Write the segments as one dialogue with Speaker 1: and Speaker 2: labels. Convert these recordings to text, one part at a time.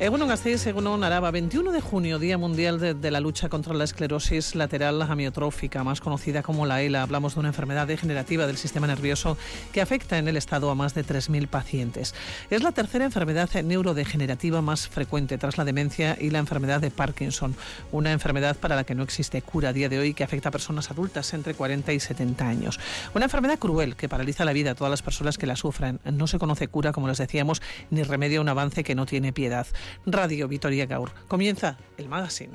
Speaker 1: Egunon Gasteiz, Egunon Araba, 21 de junio, Día Mundial de, la Lucha contra la Esclerosis Lateral Amiotrófica, más conocida como la ELA. Hablamos de una enfermedad degenerativa del sistema nervioso que afecta en el Estado a más de 3.000 pacientes. Es la tercera enfermedad neurodegenerativa más frecuente tras la demencia y la enfermedad de Parkinson, una enfermedad para la que no existe cura a día de hoy que afecta a personas adultas entre 40 y 70 años. Una enfermedad cruel que paraliza la vida a todas las personas que la sufren. No se conoce cura, como les decíamos, ni remedio a un avance que no tiene piedad. Radio Vitoria Gaur. Comienza el magazine.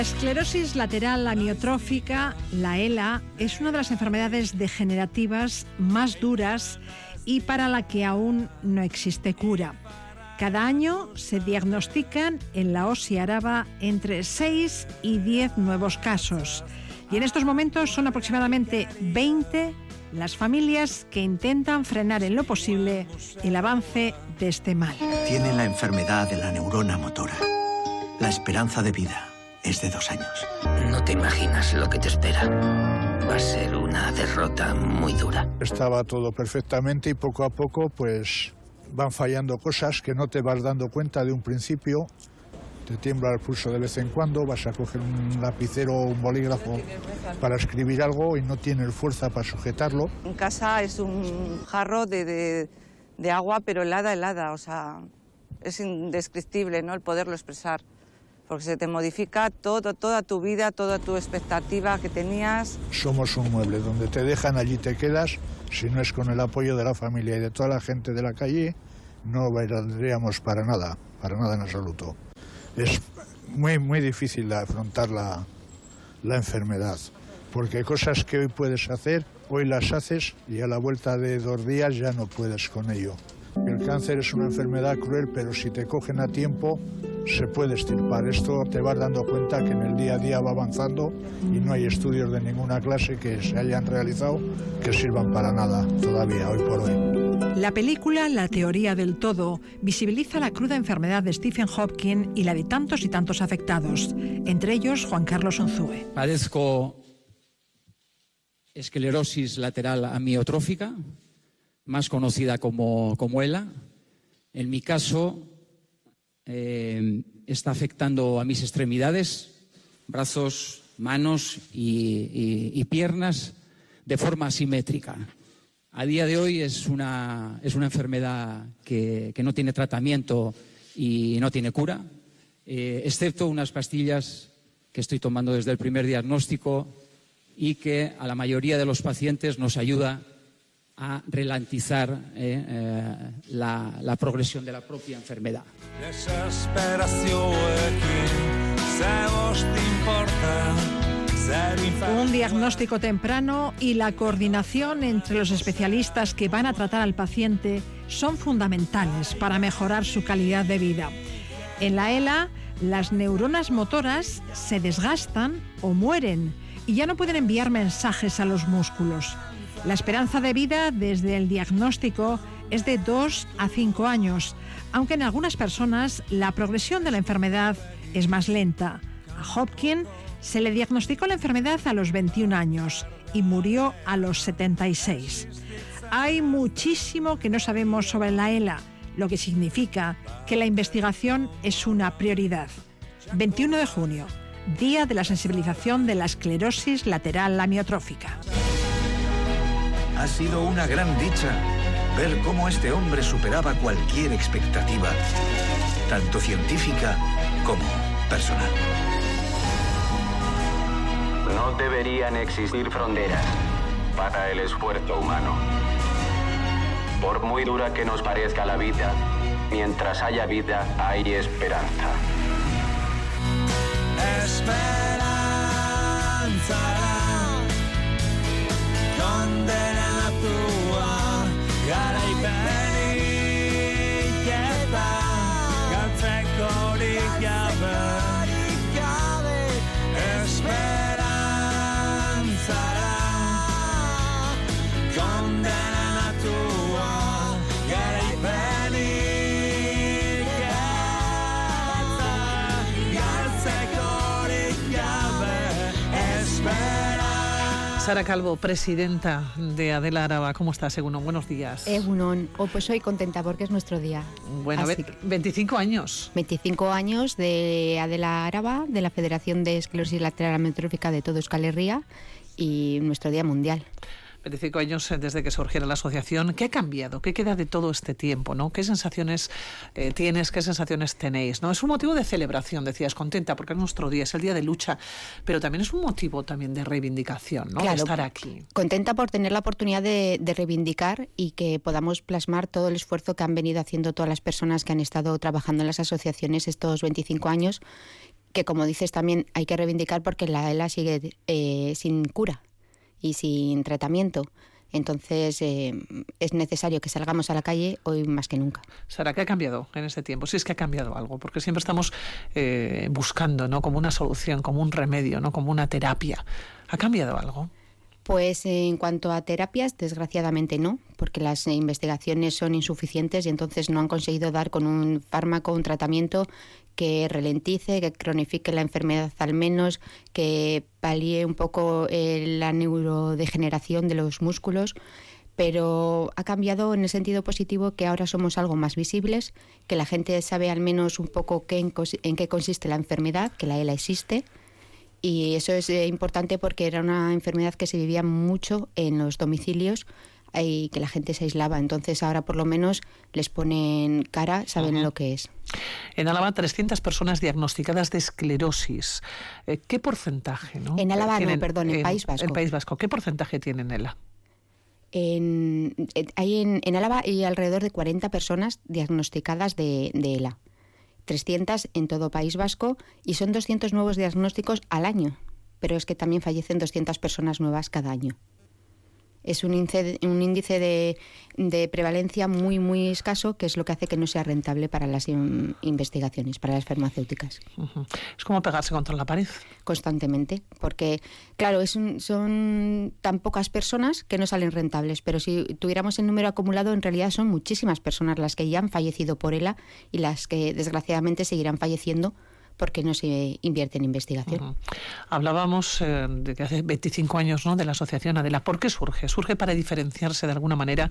Speaker 1: La esclerosis lateral amiotrófica, la ELA, es una de las enfermedades degenerativas más duras y para la que aún no existe cura. Cada año se diagnostican en la OSI Araba entre 6 y 10 nuevos casos. Y en estos momentos son aproximadamente 20 las familias que intentan frenar en lo posible el avance de este mal.
Speaker 2: Tiene la enfermedad de la neurona motora. La esperanza de vida es de dos años.
Speaker 3: No te imaginas lo que te espera. Va a ser una derrota muy dura.
Speaker 4: Estaba todo perfectamente y poco a poco pues van fallando cosas que no te vas dando cuenta de un principio. Te tiembla el pulso de vez en cuando, vas a coger un lapicero o un bolígrafo para escribir algo y no tienes fuerza para sujetarlo.
Speaker 5: En casa es un jarro de, de agua, pero helada, helada. O sea, es indescriptible ¿no? el poderlo expresar porque se te modifica todo, toda tu vida, toda tu expectativa que tenías.
Speaker 4: Somos un mueble, donde te dejan allí te quedas, si no es con el apoyo de la familia y de toda la gente de la calle, no valdríamos para nada, para nada en absoluto. Es muy, muy difícil afrontar la, la enfermedad, porque cosas que hoy puedes hacer, hoy las haces y a la vuelta de dos días ya no puedes con ello. El cáncer es una enfermedad cruel, pero si te cogen a tiempo, se puede estirpar. Esto te vas dando cuenta que en el día a día va avanzando y no hay estudios de ninguna clase que se hayan realizado que sirvan para nada todavía, hoy por hoy.
Speaker 1: La película La teoría del todo visibiliza la cruda enfermedad de Stephen Hopkins y la de tantos y tantos afectados, entre ellos Juan Carlos Unzúe.
Speaker 6: Padezco esclerosis lateral amiotrófica, más conocida como, como ELA. En mi caso, eh, está afectando a mis extremidades, brazos, manos y, piernas de forma asimétrica. A día de hoy es una, es una enfermedad que, no tiene tratamiento y no tiene cura, eh, excepto unas pastillas que estoy tomando desde el primer diagnóstico y que a la mayoría de los pacientes nos ayuda a ralentizar eh, eh, la, progresión de la propia enfermedad.
Speaker 1: Un diagnóstico temprano y la coordinación entre los especialistas que van a tratar al paciente son fundamentales para mejorar su calidad de vida. En la ELA, las neuronas motoras se desgastan o mueren y ya no pueden enviar mensajes a los músculos. La esperanza de vida desde el diagnóstico es de 2 a 5 años, aunque en algunas personas la progresión de la enfermedad es más lenta. A Hopkins se le diagnosticó la enfermedad a los 21 años y murió a los 76. Hay muchísimo que no sabemos sobre la ELA, lo que significa que la investigación es una prioridad. 21 de junio, Día de la Sensibilización de la Esclerosis Lateral Amiotrófica.
Speaker 2: Ha sido una gran dicha ver cómo este hombre superaba cualquier expectativa, tanto científica como personal.
Speaker 7: No deberían existir fronteras para el esfuerzo humano. Por muy dura que nos parezca la vida, mientras haya vida hay esperanza.
Speaker 8: Sara Calvo, presidenta de Adela Araba. ¿Cómo estás, Egunon? Buenos días.
Speaker 9: Egunon. Oh, pues soy contenta porque es nuestro día.
Speaker 8: Bueno, 25 años.
Speaker 9: 25 años de Adela Araba, de la Federación de Esclerosis Lateral Amiotrófica de todo Euskal Herria y nuestro Día Mundial.
Speaker 8: 25 años eh, desde que surgiera la asociación. ¿Qué ha cambiado? ¿Qué queda de todo este tiempo? ¿no? ¿Qué sensaciones eh, tienes? ¿Qué sensaciones tenéis? ¿no? Es un motivo de celebración, decías, contenta, porque es nuestro día, es el día de lucha, pero también es un motivo también de reivindicación, ¿no? de estar aquí.
Speaker 9: Contenta por tener la oportunidad de, de reivindicar y que podamos plasmar todo el esfuerzo que han venido haciendo todas las personas que han estado trabajando en las asociaciones estos 25 años que como dices también hay que reivindicar porque la ELA sigue eh, sin cura y sin tratamiento. Entonces eh, es necesario que salgamos a la calle hoy más que nunca.
Speaker 8: Sara, ¿qué ha cambiado en este tiempo? Si es que ha cambiado algo, porque siempre estamos eh, buscando, ¿no? Como una solución, como un remedio, ¿no? Como una terapia. ¿Ha cambiado algo?
Speaker 9: Pues en cuanto a terapias, desgraciadamente no, porque las investigaciones son insuficientes y entonces no han conseguido dar con un fármaco, un tratamiento que ralentice, que cronifique la enfermedad al menos, que palíe un poco eh, la neurodegeneración de los músculos pero ha cambiado en el sentido positivo que ahora somos algo más visibles, que la gente sabe al menos un poco qué, en, qué consiste la enfermedad, que la ELA existe. Y eso es eh, importante porque era una enfermedad que se vivía mucho en los domicilios y que la gente se aislaba. Entonces ahora por lo menos les ponen cara, saben lo que es.
Speaker 8: En Álava, 300 personas diagnosticadas de esclerosis. Eh, ¿Qué porcentaje? ¿no?
Speaker 9: En Álava, no, perdón, en, País Vasco.
Speaker 8: En País Vasco. ¿Qué porcentaje tienen ELA?
Speaker 9: En, hay en, en, Álava hay alrededor de 40 personas diagnosticadas de, de ELA. 300 en todo País Vasco y son 200 nuevos diagnósticos al año. Pero es que también fallecen 200 personas nuevas cada año es un índice, un índice de, prevalencia muy, muy escaso, que es lo que hace que no sea rentable para las investigaciones, para las farmacéuticas.
Speaker 8: Es como pegarse contra la pared.
Speaker 9: Constantemente, porque, claro, es son tan pocas personas que no salen rentables, pero si tuviéramos el número acumulado, en realidad son muchísimas personas las que ya han fallecido por ELA y las que desgraciadamente seguirán falleciendo porque no se invierte en investigación.
Speaker 8: Hablábamos eh, de que hace 25 años ¿no? de la asociación Adela. ¿Por qué surge? Surge para diferenciarse de alguna manera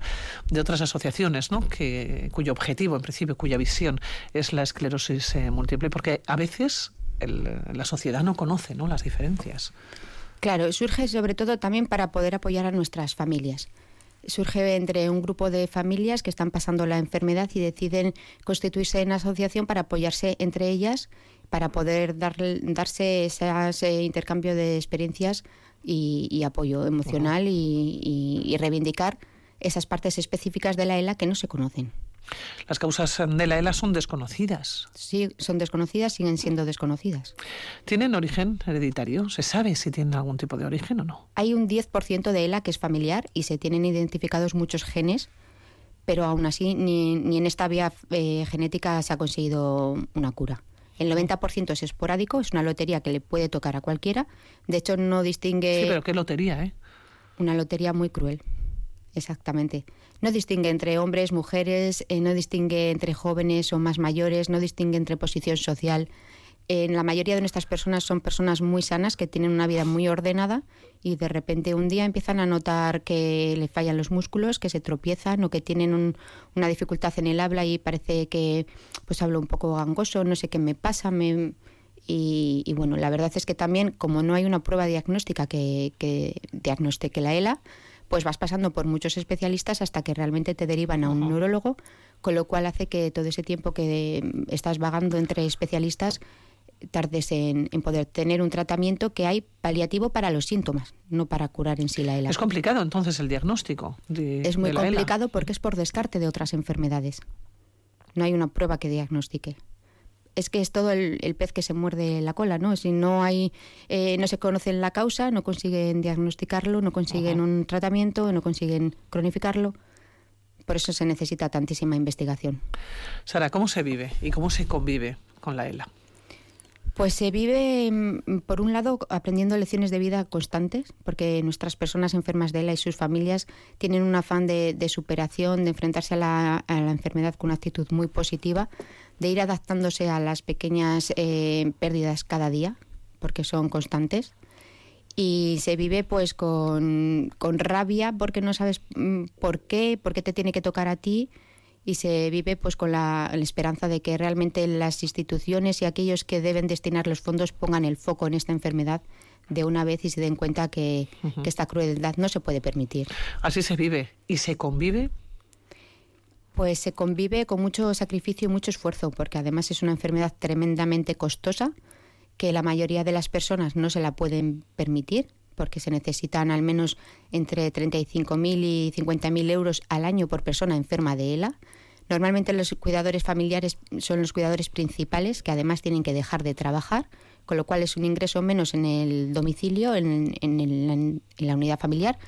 Speaker 8: de otras asociaciones ¿no? que, cuyo objetivo, en principio, cuya visión es la esclerosis eh, múltiple, porque a veces la sociedad no conoce ¿no? las diferencias.
Speaker 9: Claro, surge sobre todo también para poder apoyar a nuestras familias surge entre un grupo de familias que están pasando la enfermedad y deciden constituirse en asociación para apoyarse entre ellas para poder darse ese intercambio de experiencias y, apoyo emocional y, reivindicar esas partes específicas de la ELA que no se conocen.
Speaker 8: Las causas de la ELA son desconocidas.
Speaker 9: Sí, son desconocidas, siguen siendo desconocidas.
Speaker 8: ¿Tienen origen hereditario? ¿Se sabe si tienen algún tipo de origen o no?
Speaker 9: Hay un 10% de ELA que es familiar y se tienen identificados muchos genes, pero aún así ni, en esta vía eh, genética se ha conseguido una cura. El 90% es esporádico, es una lotería que le puede tocar a cualquiera. De hecho, no distingue.
Speaker 8: Sí, pero qué lotería, ¿eh?
Speaker 9: Una lotería muy cruel. Exactamente. No distingue entre hombres, mujeres, eh, no distingue entre jóvenes o más mayores, no distingue entre posición social en la mayoría de nuestras personas son personas muy sanas que tienen una vida muy ordenada y de repente un día empiezan a notar que le fallan los músculos, que se tropiezan o que tienen una dificultad en el habla y parece que pues hablo un poco gangoso, no sé qué me pasa, me, y, bueno, la verdad es que también como no hay una prueba diagnóstica que, que diagnostique la ELA, pues vas pasando por muchos especialistas hasta que realmente te derivan a un neurólogo, con lo cual hace que todo ese tiempo que estás vagando entre especialistas tardes en, poder tener un tratamiento que hay paliativo para los síntomas, no para curar en sí la ELA.
Speaker 8: Es complicado entonces el diagnóstico.
Speaker 9: es muy complicado porque es por descarte de otras enfermedades. No hay una prueba que diagnostique es que es todo el, pez que se muerde la cola, ¿no? Si no hay, eh, no se conoce la causa, no consiguen diagnosticarlo, no consiguen un tratamiento, no consiguen cronificarlo. Por eso se necesita tantísima investigación.
Speaker 8: Sara, ¿cómo se vive y cómo se convive con la ELA?
Speaker 9: Pues se vive, mm, por un lado, aprendiendo lecciones de vida constantes, porque nuestras personas enfermas de ELA y sus familias tienen un afán de, superación, de enfrentarse a la, enfermedad con una actitud muy positiva, de ir adaptándose a las pequeñas eh, pérdidas cada día, porque son constantes. Y se vive pues con, con rabia porque no sabes mm, por qué, por qué te tiene que tocar a ti y se vive pues con la, esperanza de que realmente las instituciones y aquellos que deben destinar los fondos pongan el foco en esta enfermedad de una vez y se den cuenta que, que esta crueldad no se puede permitir.
Speaker 8: Así se vive. Y se convive
Speaker 9: pues se convive con mucho sacrificio y mucho esfuerzo, porque además es una enfermedad tremendamente costosa que la mayoría de las personas no se la pueden permitir, porque se necesitan al menos entre 35.000 y 50.000 euros al año por persona enferma de ELA. Normalmente los cuidadores familiares son los cuidadores principales que además tienen que dejar de trabajar, con lo cual es un ingreso menos en el domicilio, en, la unidad familiar,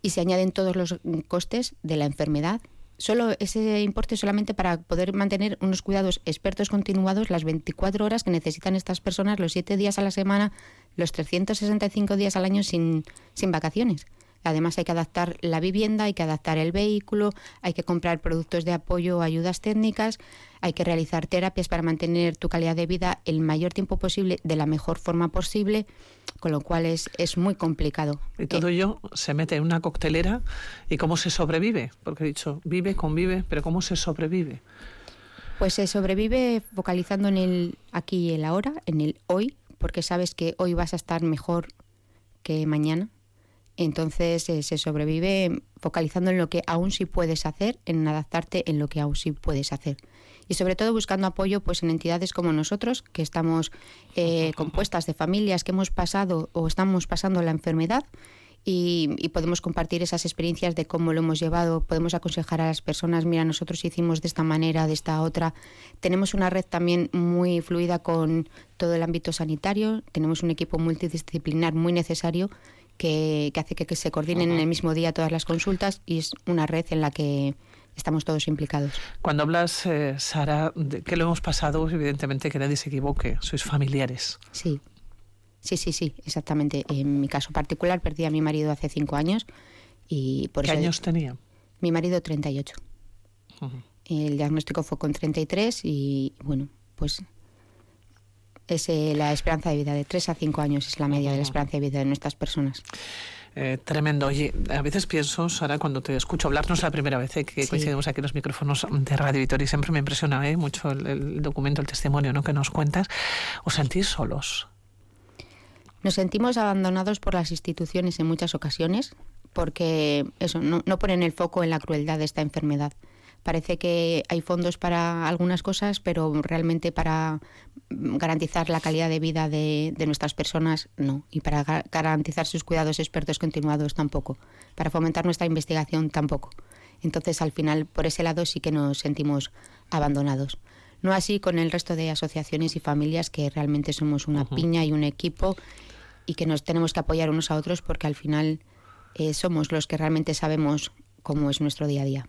Speaker 9: y se añaden todos los costes de la enfermedad, solo ese importe solamente para poder mantener unos cuidados expertos continuados las 24 horas que necesitan estas personas los 7 días a la semana, los 365 días al año sin, sin vacaciones. Además hay que adaptar la vivienda, hay que adaptar el vehículo, hay que comprar productos de apoyo o ayudas técnicas, hay que realizar terapias para mantener tu calidad de vida el mayor tiempo posible de la mejor forma posible, con lo cual es, es muy complicado.
Speaker 8: Y todo ello se mete en una coctelera y cómo se sobrevive, porque he dicho, vive, convive, pero ¿cómo se sobrevive?
Speaker 9: Pues se sobrevive focalizando en el aquí y el ahora, en el hoy, porque sabes que hoy vas a estar mejor que mañana entonces eh, se sobrevive focalizando en lo que aún sí puedes hacer, en adaptarte en lo que aún sí puedes hacer. Y sobre todo buscando apoyo pues, en entidades como nosotros, que estamos eh, compuestas de familias que hemos pasado o estamos pasando la enfermedad y, podemos compartir esas experiencias de cómo lo hemos llevado, podemos aconsejar a las personas, mira, nosotros hicimos de esta manera, de esta otra. Tenemos una red también muy fluida con todo el ámbito sanitario, tenemos un equipo multidisciplinar muy necesario que, hace que, se coordinen en el mismo día todas las consultas y es una red en la que estamos todos implicados.
Speaker 8: Cuando hablas, eh, Sara, de que lo hemos pasado, evidentemente que nadie se equivoque, sois familiares.
Speaker 9: Sí, sí, sí, sí, exactamente. En mi caso particular perdí a mi marido hace cinco años y por
Speaker 8: ¿Qué años tenía?
Speaker 9: Mi marido 38. El diagnóstico fue con 33 y bueno, pues es eh, la esperanza de vida de 3 a 5 años, es la media de la esperanza de vida de nuestras personas.
Speaker 8: Eh, tremendo. Oye, a veces pienso, Sara, cuando te escucho hablar, no es la primera vez eh, que coincidimos aquí en los micrófonos de Radio Victoria y siempre me impresiona mucho el, documento, el testimonio ¿no? que nos cuentas. ¿Os sentís solos?
Speaker 9: Nos sentimos abandonados por las instituciones en muchas ocasiones porque eso no, no ponen el foco en la crueldad de esta enfermedad. Parece que hay fondos para algunas cosas, pero realmente para garantizar la calidad de vida de, nuestras personas, no. Y para garantizar sus cuidados expertos continuados, tampoco. Para fomentar nuestra investigación, tampoco. Entonces, al final, por ese lado sí que nos sentimos abandonados. No así con el resto de asociaciones y familias que realmente somos una piña y un equipo y que nos tenemos que apoyar unos a otros porque al final eh, somos los que realmente sabemos cómo es nuestro día a día.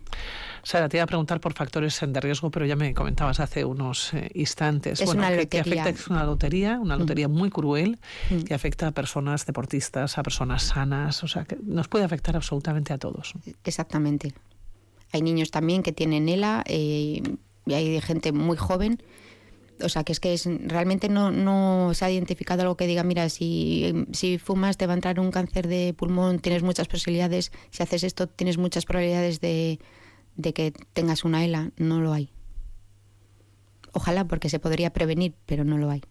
Speaker 8: Sara, te iba a preguntar por factores de riesgo, pero ya me comentabas hace unos eh, instantes.
Speaker 9: Es una
Speaker 8: lotería. afecta, es una lotería, una mm. lotería muy cruel mm. que afecta a personas deportistas, a personas sanas, o sea, que nos puede afectar absolutamente a todos.
Speaker 9: Exactamente. Hay niños también que tienen ELA eh, y hay gente muy joven o sea, que es que es, realmente no, no se ha identificado algo que diga, mira, si, si fumas te va a entrar un cáncer de pulmón, tienes muchas posibilidades, si haces esto tienes muchas probabilidades de, de que tengas una ELA. No lo hay. Ojalá, porque se podría prevenir, pero no lo hay.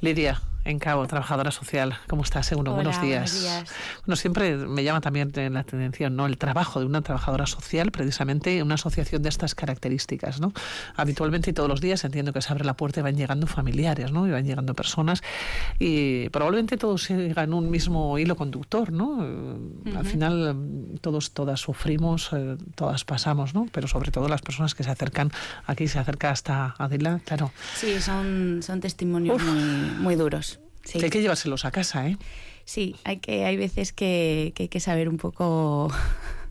Speaker 8: Lidia, en Cabo, trabajadora social. ¿Cómo estás, Seguro? buenos días.
Speaker 10: Buenos días.
Speaker 8: Bueno, siempre me llama también la atención, ¿no? El trabajo de una trabajadora social, precisamente una asociación de estas características, ¿no? Habitualmente y todos los días entiendo que se abre la puerta y van llegando familiares, ¿no? Y van llegando personas y probablemente todos sigan un mismo hilo conductor, ¿no? Al final todos, todas sufrimos, eh, todas pasamos, ¿no? Pero sobre todo las personas que se acercan aquí, se acerca hasta Adela, claro.
Speaker 10: Sí, son, son testimonios muy, muy duros. Sí.
Speaker 8: Que hay que llevárselos a casa, ¿eh?
Speaker 10: Sí, hay, que, hay veces que, que hay que saber un poco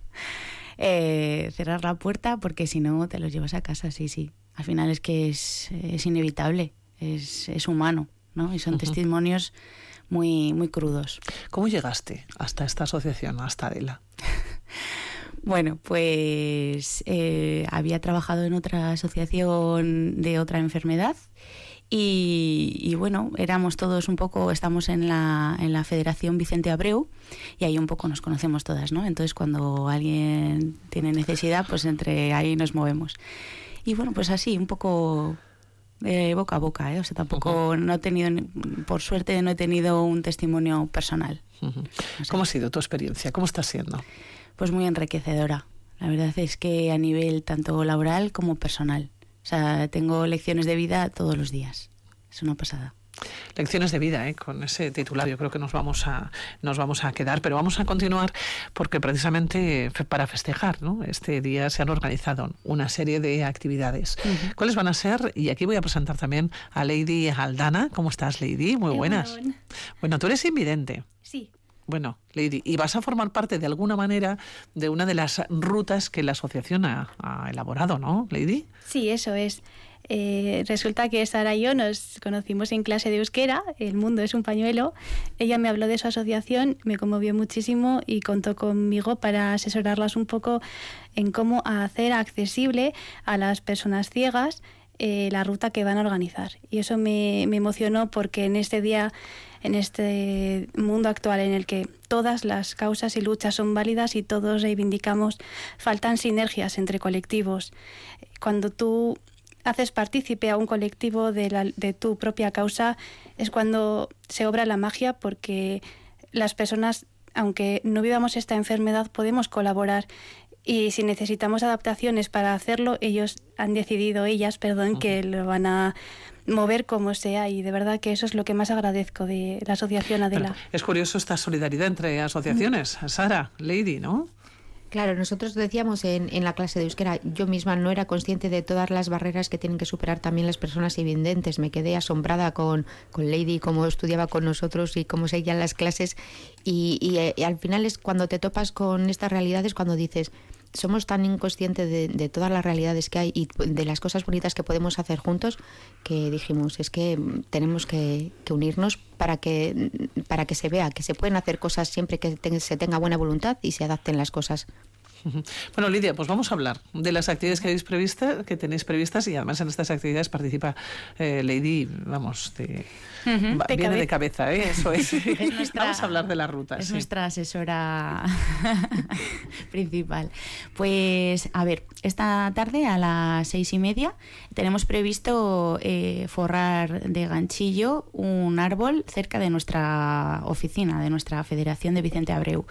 Speaker 10: eh, cerrar la puerta porque si no te los llevas a casa, sí, sí. Al final es que es, es inevitable, es, es humano, ¿no? Y son testimonios muy, muy crudos.
Speaker 8: ¿Cómo llegaste hasta esta asociación, hasta Adela?
Speaker 10: Bueno, pues eh, había trabajado en otra asociación de otra enfermedad y, y bueno, éramos todos un poco, estamos en la, en la Federación Vicente Abreu y ahí un poco nos conocemos todas, ¿no? Entonces cuando alguien tiene necesidad, pues entre ahí nos movemos. Y bueno, pues así, un poco eh, boca a boca, ¿eh? O sea, tampoco no he tenido, ni- por suerte no he tenido un testimonio personal.
Speaker 8: ¿Cómo ha sido tu experiencia? ¿Cómo está siendo?
Speaker 10: Pues muy enriquecedora. La verdad es que a nivel tanto laboral como personal. O sea, tengo lecciones de vida todos los días. Es una pasada.
Speaker 8: Lecciones de vida, ¿eh? con ese titular yo creo que nos vamos a nos vamos a quedar, pero vamos a continuar porque precisamente para festejar ¿no? este día se han organizado una serie de actividades. ¿Cuáles van a ser? Y aquí voy a presentar también a Lady Aldana. ¿Cómo estás, Lady? Muy buenas. Bueno, tú eres invidente.
Speaker 11: Sí,
Speaker 8: Bueno, Lady, y vas a formar parte de alguna manera de una de las rutas que la asociación ha, elaborado, ¿no, Lady?
Speaker 11: sí, eso es. Eh, resulta que Sara y yo nos conocimos en clase de euskera, El mundo es un pañuelo. Ella me habló de su asociación, me conmovió muchísimo y contó conmigo para asesorarlas un poco en cómo hacer accesible a las personas ciegas eh, la ruta que van a organizar. Y eso me, emocionó porque en este día, en este mundo actual en el que todas las causas y luchas son válidas y todos reivindicamos, faltan sinergias entre colectivos. Cuando tú haces partícipe a un colectivo de tu propia causa, es cuando se obra la magia porque las personas, aunque no vivamos esta enfermedad, podemos colaborar. Y si necesitamos adaptaciones para hacerlo, ellos han decidido, ellas, perdón, que lo van a mover como sea. Y de verdad que eso es lo que más agradezco de la Asociación Adela.
Speaker 8: Es curioso esta solidaridad entre asociaciones. Sara, Lady, ¿no?
Speaker 9: Claro, nosotros decíamos en, en la clase de euskera, yo misma no era consciente de todas las barreras que tienen que superar también las personas invidentes. Me quedé asombrada con, con Lady, cómo estudiaba con nosotros y cómo seguían las clases. Y, y, eh, y al final es cuando te topas con estas realidades, cuando dices, somos tan inconscientes de, de todas las realidades que hay y de las cosas bonitas que podemos hacer juntos, que dijimos, es que mm, tenemos que, que unirnos para que, para que se vea que se pueden hacer cosas siempre que se tenga buena voluntad y se adapten las cosas.
Speaker 8: Bueno, Lidia, pues vamos a hablar de las actividades que, habéis prevista, que tenéis previstas y además en estas actividades participa eh, Lady, vamos, de,
Speaker 10: Ujú.
Speaker 8: va-
Speaker 10: De
Speaker 8: viene de
Speaker 10: cabeza.
Speaker 8: ¿eh? eso es.
Speaker 10: Es nuestra-
Speaker 8: vamos a hablar de la ruta.
Speaker 10: Es
Speaker 8: sí.
Speaker 10: nuestra asesora principal. Pues, a ver, esta tarde a las seis y media tenemos previsto eh, forrar de ganchillo un árbol cerca de nuestra oficina, de nuestra Federación de Vicente Abreu.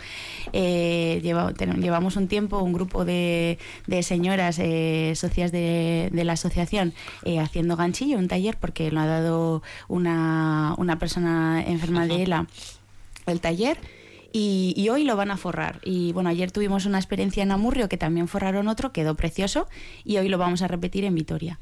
Speaker 10: Eh, lleva- ten- llevamos un tiempo, un grupo de, de señoras eh, socias de, de la asociación eh, haciendo ganchillo, un taller, porque lo ha dado una, una persona enferma de ELA el taller y, y hoy lo van a forrar. Y bueno, ayer tuvimos una experiencia en Amurrio que también forraron otro, quedó precioso y hoy lo vamos a repetir en Vitoria.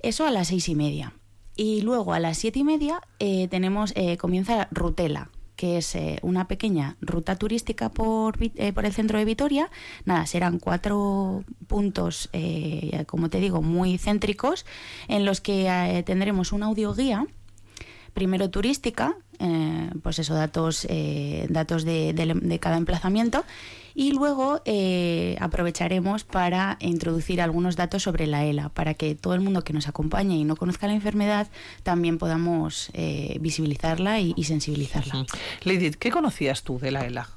Speaker 10: Eso a las seis y media. Y luego a las siete y media eh, tenemos, eh, comienza Rutela, que es eh, una pequeña ruta turística por, eh, por el centro de Vitoria. Nada, serán cuatro puntos, eh, como te digo, muy céntricos, en los que eh, tendremos una audioguía primero turística, eh, pues eso, datos, eh, datos de, de- de cada emplazamiento, y luego eh, aprovecharemos para introducir algunos datos sobre la ELA, para que todo el mundo que nos acompañe y no conozca la enfermedad también podamos eh, visibilizarla y, y sensibilizarla.
Speaker 8: Lady, ¿qué conocías tú de la ELA?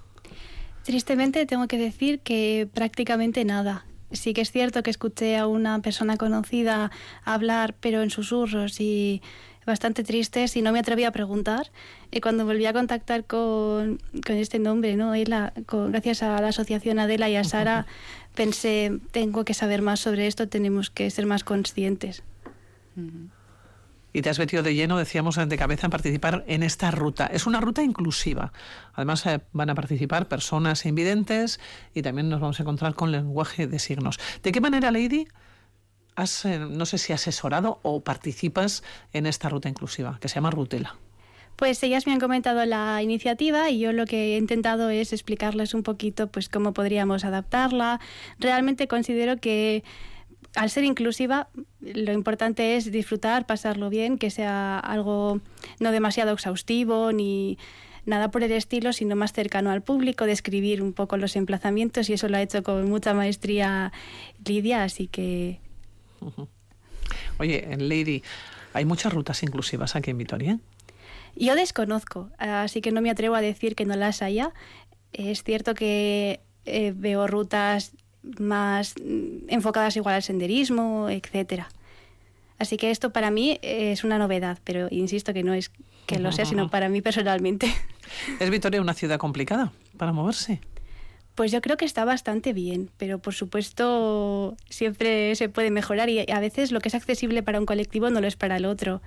Speaker 11: Tristemente tengo que decir que prácticamente nada. Sí que es cierto que escuché a una persona conocida hablar, pero en susurros y bastante tristes y no me atreví a preguntar. Y cuando volví a contactar con, con este nombre, ¿no? Ela, con, gracias a la asociación Adela y a Sara, pensé, tengo que saber más sobre esto, tenemos que ser más conscientes.
Speaker 8: Y te has metido de lleno, decíamos, de cabeza en participar en esta ruta. Es una ruta inclusiva. Además, eh, van a participar personas invidentes y también nos vamos a encontrar con lenguaje de signos. ¿De qué manera, Lady? Eh, no sé si asesorado o participas en esta ruta inclusiva, que se llama Rutela.
Speaker 11: Pues ellas me han comentado la iniciativa y yo lo que he intentado es explicarles un poquito pues cómo podríamos adaptarla. Realmente considero que al ser inclusiva, lo importante es disfrutar, pasarlo bien, que sea algo no demasiado exhaustivo ni nada por el estilo, sino más cercano al público, describir un poco los emplazamientos y eso lo ha hecho con mucha maestría Lidia, así que
Speaker 8: Oye, Lady, ¿hay muchas rutas inclusivas aquí en Vitoria?
Speaker 11: Yo desconozco, así que no me atrevo a decir que no las haya. Es cierto que eh, veo rutas más mm, enfocadas igual al senderismo, etcétera. Así que esto para mí es una novedad, pero insisto que no es que lo sea, sino para mí personalmente.
Speaker 8: ¿Es Vitoria una ciudad complicada para moverse?
Speaker 11: Pues yo creo que está bastante bien, pero por supuesto siempre se puede mejorar y a veces lo que es accesible para un colectivo no lo es para el otro.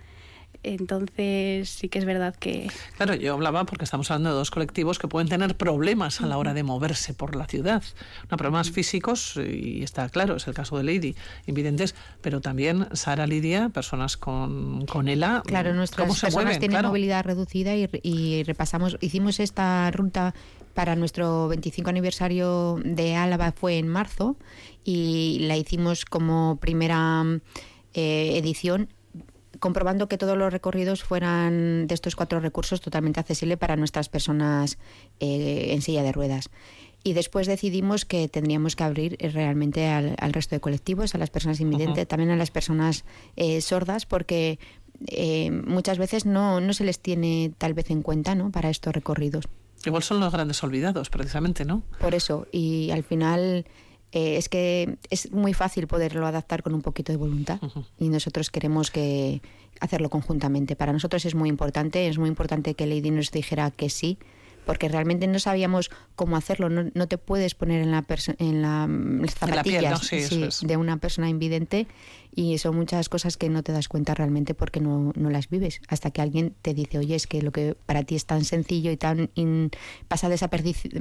Speaker 11: Entonces sí que es verdad que...
Speaker 8: Claro, yo hablaba porque estamos hablando de dos colectivos que pueden tener problemas a la hora de moverse por la ciudad. No, problemas físicos, y está claro, es el caso de Lady, invidentes, pero también Sara Lidia, personas con, con ELA.
Speaker 9: Claro, nuestras personas tienen movilidad reducida y, y repasamos, hicimos esta ruta para nuestro 25 aniversario de Álava fue en marzo y la hicimos como primera eh, edición comprobando que todos los recorridos fueran de estos cuatro recursos totalmente accesibles para nuestras personas eh, en silla de ruedas. Y después decidimos que tendríamos que abrir eh, realmente al, resto de colectivos, a las personas invidentes, también a las personas eh, sordas, porque muchas veces no, no se les tiene tal vez en cuenta ¿no? para estos recorridos.
Speaker 8: Igual son los grandes olvidados, precisamente, ¿no?
Speaker 9: Por eso, y al final eh, es que es muy fácil poderlo adaptar con un poquito de voluntad y nosotros queremos que hacerlo conjuntamente. Para nosotros es muy importante, es muy importante que Lady nos dijera que sí, porque realmente no sabíamos cómo hacerlo. No, te puedes poner en la en la, las zapatillas de una persona invidente y son muchas cosas que no te das cuenta realmente porque no, no, las vives. Hasta que alguien te dice, oye, es que lo que para ti es tan sencillo y tan pasa
Speaker 8: desapercibido,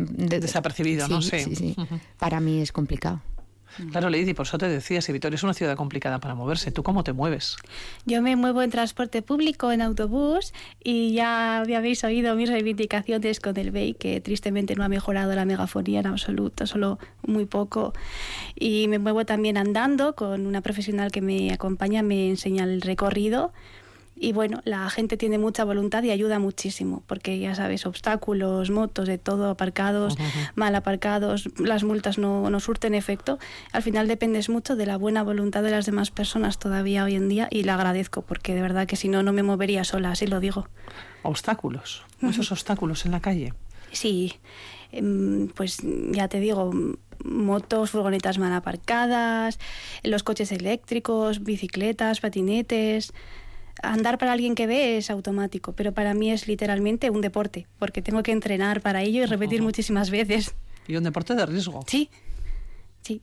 Speaker 8: ¿no?
Speaker 9: Sí, Para mí es complicado.
Speaker 8: Claro, Lady, por eso te decía, si Vitoria es una ciudad complicada para moverse, ¿tú cómo te mueves?
Speaker 11: Yo me muevo en transporte público, en autobús, y ya habéis oído mis reivindicaciones con el BEI, que tristemente no ha mejorado la megafonía en absoluto, solo muy poco. Y me muevo también andando con una profesional que me acompaña, me enseña el recorrido y bueno, la gente tiene mucha voluntad y ayuda muchísimo, porque ya sabes, obstáculos, motos, de todo, aparcados, mal aparcados, las multas no, no surten efecto. Al final dependes mucho de la buena voluntad de las demás personas todavía hoy en día y la agradezco, porque de verdad que si no, no me movería sola, así lo digo.
Speaker 8: Obstáculos, muchos obstáculos en la calle.
Speaker 11: Sí, em, pues ya te digo, motos, furgonetas mal aparcadas, los coches eléctricos, bicicletas, patinetes andar para alguien que ve es automático, pero para mí es literalmente un deporte, porque tengo que entrenar para ello y repetir muchísimas veces.
Speaker 8: Y un deporte de riesgo.
Speaker 11: Sí, sí.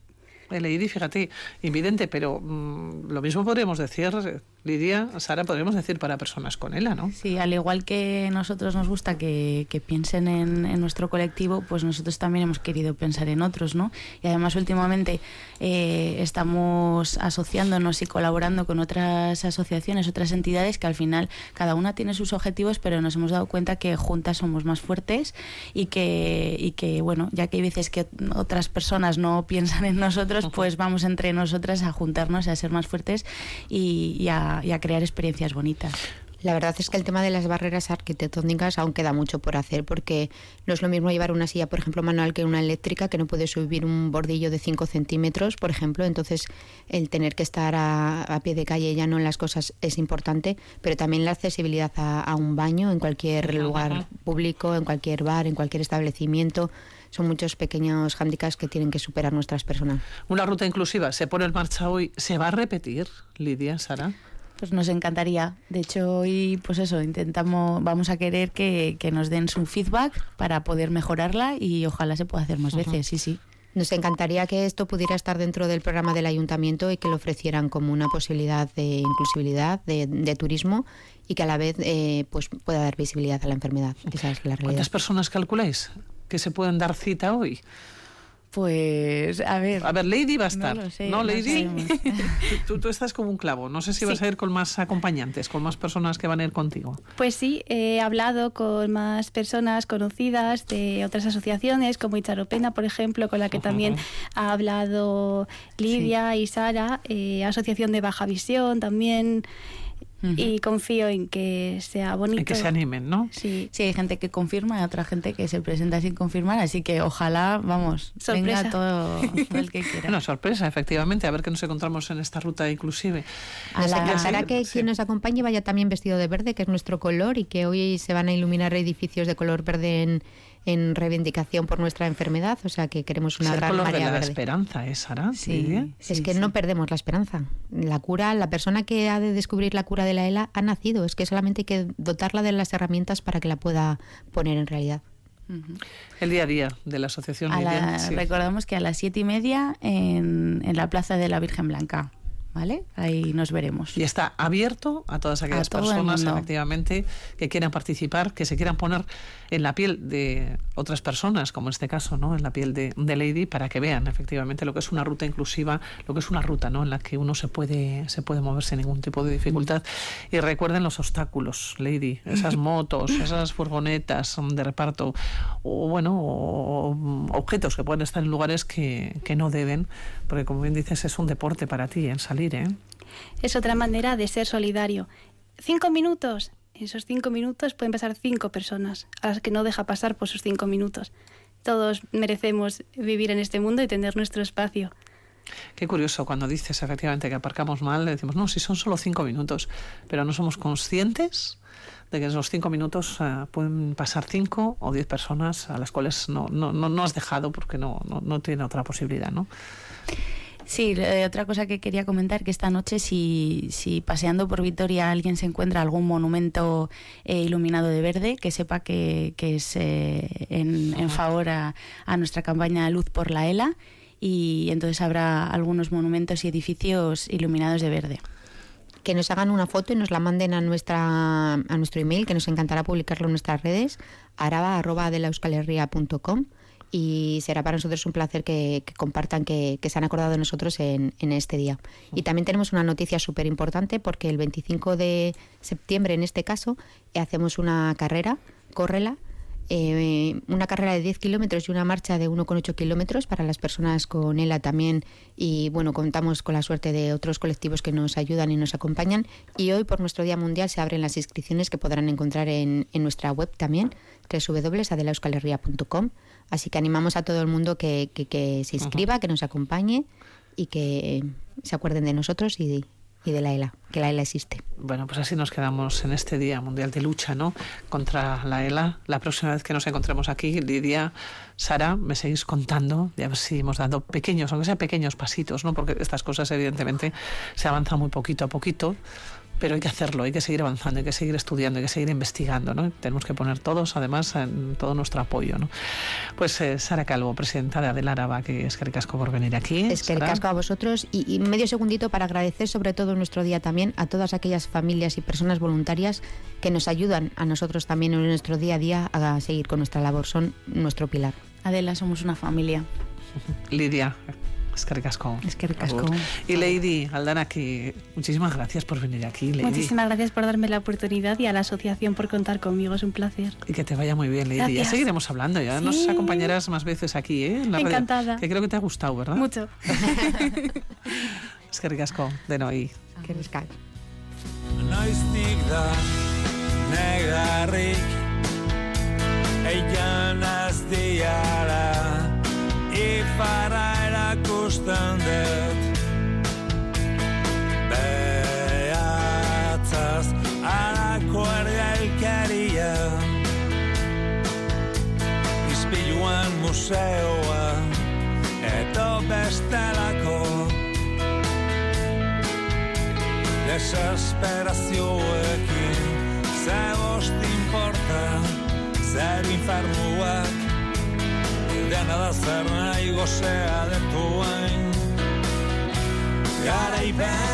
Speaker 8: El fíjate, invidente, pero mm, lo mismo podríamos decir Lidia, Sara, podríamos decir para personas con ELA, ¿no?
Speaker 10: Sí, al igual que nosotros nos gusta que, piensen en, nuestro colectivo, pues nosotros también hemos querido pensar en otros, ¿no? Y además últimamente eh, estamos asociándonos y colaborando con otras asociaciones, otras entidades que al final cada una tiene sus objetivos, pero nos hemos dado cuenta que juntas somos más fuertes y que, y que bueno, ya que hay veces que otras personas no piensan en nosotros, pues vamos entre nosotras a juntarnos, a ser más fuertes y a y a crear experiencias bonitas.
Speaker 9: La verdad es que el tema de las barreras arquitectónicas aún queda mucho por hacer porque no es lo mismo llevar una silla, por ejemplo, manual que una eléctrica que no puede subir un bordillo de 5 centímetros, por ejemplo. Entonces, el tener que estar a, pie de calle ya no en las cosas es importante, pero también la accesibilidad a, un baño en cualquier lugar público, en cualquier bar, en cualquier establecimiento son muchos pequeños hándicaps que tienen que superar nuestras personas.
Speaker 8: Una ruta inclusiva se pone en marcha hoy. ¿Se va a repetir, Lidia, Sara?
Speaker 10: Pues nos encantaría. De hecho, hoy, pues eso, intentamos, vamos a querer que, que nos den su feedback para poder mejorarla y ojalá se pueda hacer más veces, sí, sí.
Speaker 9: Nos encantaría que esto pudiera estar dentro del programa del ayuntamiento y que lo ofrecieran como una posibilidad de inclusividad, de, de turismo y que a la vez eh, pues pueda dar visibilidad a la enfermedad. Esa es la realidad.
Speaker 8: ¿Cuántas personas calculáis que se pueden dar cita hoy?
Speaker 10: Pues, a ver.
Speaker 8: A ver, Lady va a estar.
Speaker 10: No lo sé,
Speaker 8: ¿No,
Speaker 10: no
Speaker 8: Lady? tú, tú estás como un clavo. No sé si vas a ir con más acompañantes, con más personas que van a ir contigo.
Speaker 11: Pues sí, he hablado con más personas conocidas de otras asociaciones, como Icharopena, por ejemplo, con la que también ha hablado Lidia y Sara, eh, Asociación de Baja Visión también, y confío en que sea bonito.
Speaker 8: En que se animen, ¿no?
Speaker 11: Sí.
Speaker 10: Sí, hay gente que confirma y otra gente que se presenta sin confirmar, así que ojalá, vamos,
Speaker 11: Sorpresa.
Speaker 10: venga todo, todo el que quiera.
Speaker 8: Bueno, sorpresa, efectivamente. A ver qué nos encontramos en esta ruta inclusive.
Speaker 9: Nos encantará que
Speaker 8: Sí.
Speaker 9: quien nos acompañe vaya también vestido de verde, que es nuestro color, y que hoy se van a iluminar edificios de color verde en, en reivindicación por nuestra enfermedad. O sea que queremos una gran
Speaker 8: color de
Speaker 9: marea
Speaker 8: la
Speaker 9: verde.
Speaker 8: esperanza, ¿eh, Sara? Lidia?
Speaker 9: es que no perdemos la esperanza. La cura, la persona que ha de descubrir la cura de la ELA ha nacido. Es que solamente hay que dotarla de las herramientas para que la pueda poner en realidad.
Speaker 8: El día a día de la asociación.
Speaker 10: La-
Speaker 8: sí.
Speaker 10: Recordamos que a las siete y media en, en la Plaza de la Virgen Blanca, ¿vale? Ahí nos veremos.
Speaker 8: Y está abierto a todas aquellas
Speaker 10: A
Speaker 8: personas, efectivamente, que quieran participar, que se quieran poner en la piel de otras personas, como en este caso, ¿no? En la piel de, de Lady, para que vean efectivamente lo que es una ruta inclusiva, lo que es una ruta, ¿no? En la que uno se puede, se puede mover sin ningún tipo de dificultad. Y recuerden los obstáculos, Lady, esas motos, esas furgonetas de reparto, o bueno, o objetos que pueden estar en lugares que, que no deben, porque como bien dices, es un deporte para ti, en salir, ¿eh?
Speaker 11: Es otra manera de ser solidario. Cinco minutos. En esos cinco minutos pueden pasar cinco personas a las que no deja pasar por sus cinco minutos. Todos merecemos vivir en este mundo y tener nuestro espacio.
Speaker 8: Qué curioso, cuando dices efectivamente que aparcamos mal, le decimos, no, si son solo cinco minutos, pero no somos conscientes de que en esos cinco minutos eh, pueden pasar cinco o diez personas a las cuales no, no, no, no has dejado porque no, no, no tiene otra posibilidad, ¿no?
Speaker 10: Sí, eh, otra cosa que quería comentar, que esta noche si, si paseando por Vitoria alguien se encuentra algún monumento eh, iluminado de verde, que sepa que, que es eh, en, en favor a, a nuestra campaña Luz por la ELA y entonces habrá algunos monumentos y edificios iluminados de verde.
Speaker 9: que nos hagan una foto y nos la manden a nuestra a nuestro email, que nos encantará publicarlo en nuestras redes, araba.delaeuskaleria.com y será para nosotros un placer que, compartan que, se han acordado de nosotros en, en este día. Y también tenemos una noticia súper importante porque el 25 de septiembre, en este caso, hacemos una carrera, córrela, eh, una carrera de 10 kilómetros y una marcha de 1,8 kilómetros para las personas con ELA también. Y bueno, contamos con la suerte de otros colectivos que nos ayudan y nos acompañan. Y hoy, por nuestro Día Mundial, se abren las inscripciones que podrán encontrar en, en nuestra web también, www.adelaeuskaleria.com. Así que animamos a todo el mundo que, que- que se inscriba, que nos acompañe y que se acuerden de nosotros y y de la ELA, que la ELA existe.
Speaker 8: Bueno, pues así nos quedamos en este Día Mundial de Lucha, ¿no? Contra la ELA. La próxima vez que nos encontremos aquí, Lidia, Sara, me seguís contando y a ver hemos dado pequeños, aunque sea pequeños pasitos, ¿no? Porque estas cosas, evidentemente, se avanzan muy poquito a poquito. Pero hay que hacerlo, hay que seguir avanzando, hay que seguir estudiando, hay que seguir investigando, ¿no? Tenemos que poner todos, además, en todo nuestro apoyo, ¿no? Pues eh, Sara Calvo, presidenta de Adelaraba, que es que ricasco por venir aquí.
Speaker 9: Es que el
Speaker 8: Sara.
Speaker 9: casco a vosotros y, y medio segundito para agradecer sobre todo en nuestro día también a todas aquellas familias y personas voluntarias que nos ayudan a nosotros también en nuestro día a día a seguir con nuestra labor. Son nuestro pilar.
Speaker 10: Adela, somos una familia.
Speaker 8: Lidia, es que ricasco.
Speaker 10: Es que ricasco.
Speaker 8: Y Lady Aldana, que muchísimas gracias por venir aquí, Lady.
Speaker 11: Muchísimas gracias por darme la oportunidad y a la asociación por contar conmigo. Es un placer.
Speaker 8: Y que te vaya muy bien, Lady. Ya seguiremos hablando, ya nos acompañarás más veces aquí, ¿eh? En la radio.
Speaker 11: Encantada.
Speaker 8: Que creo que te ha gustado, ¿verdad?
Speaker 11: Mucho.
Speaker 8: Es que ricasco, de noi.
Speaker 9: Que ricasco.
Speaker 12: Noiztik da negarrik Izpiluan museoa Eto bestelako. Desesperazioekin Ze bost importa, zer infernuak Dena da zer nahi gozea detuain Garaipen